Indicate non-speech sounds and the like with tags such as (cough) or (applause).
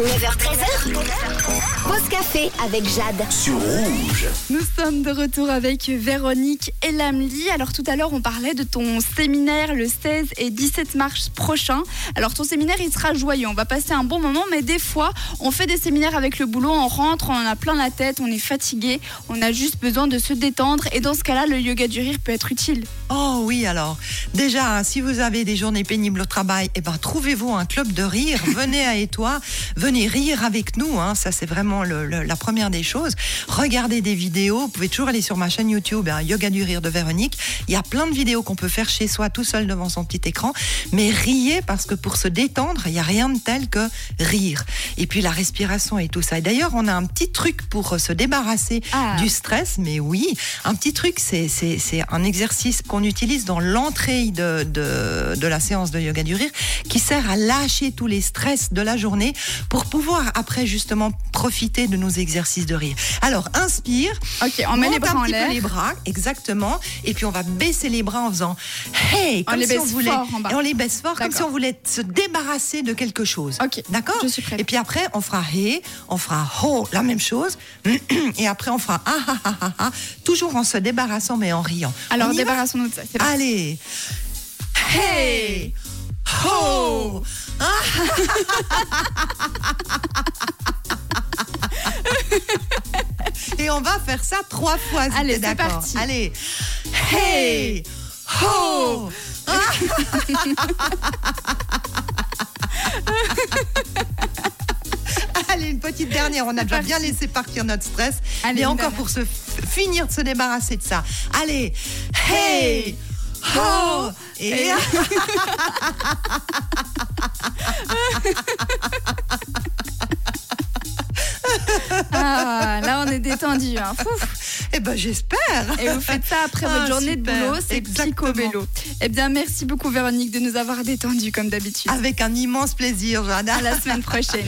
9h13h. Pause café avec Jade. sur rouge. Nous sommes de retour avec Véronique et Lamely. Alors tout à l'heure, on parlait de ton séminaire le 16 et 17 mars prochain. Alors ton séminaire, il sera joyeux. On va passer un bon moment, mais des fois, on fait des séminaires avec le boulot, on rentre, on en a plein la tête, on est fatigué, on a juste besoin de se détendre. Et dans ce cas-là, le yoga du rire peut être utile. Oh oui, alors déjà, hein, si vous avez des journées pénibles au travail, eh ben, trouvez-vous un club de rire, (laughs) venez à Étoile, venez rire avec nous, hein, ça c'est vraiment le- le- la première des choses. Regardez des vidéos, vous pouvez toujours aller sur ma chaîne YouTube, hein, Yoga du rire de Véronique, il y a plein de vidéos qu'on peut faire chez soi tout seul devant son petit écran, mais riez parce que pour se détendre, il n'y a rien de tel que rire. Et puis la respiration et tout ça. Et d'ailleurs, on a un petit truc pour euh, se débarrasser Ah. du stress, mais oui, un petit truc, c'est un exercice qu'on utilise dans l'entrée de, de, de la séance de yoga du rire qui sert à lâcher tous les stress de la journée pour pouvoir après justement profiter de nos exercices de rire. Alors, inspire. Ok, on met monte les bras un en petit peu les bras, exactement. Et puis on va baisser les bras en faisant hey, On comme les si on baisse voulait. fort en bas. Et on les baisse fort comme si on voulait se débarrasser de quelque chose. Ok, D'accord je suis prête. Et puis après, on fera hey, on fera ho, la même chose. (clears throat) Et après, on fera ah ah ah ah, ah, toujours en se débarrassant mais en riant. Alors On débarrassons-nous de ça. Allez. Hey, ho. Et on va faire ça trois fois. si Allez, c'est d'accord. parti. Allez. Hey, ho. (laughs) Allez, une petite dernière. On a déjà bien laissé partir notre stress. Allez, Mais encore pour se finir de se débarrasser de ça. Allez. Hey, ho. Et (laughs) Ah, là, on est détendu. Hein. (laughs) Eh ben j'espère. Et vous faites ça après Ah, votre journée de boulot, c'est psycho-vélo. Eh bien, merci beaucoup Véronique de nous avoir détendus comme d'habitude. Avec un immense plaisir, Johanna. À la semaine prochaine.